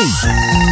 Ei!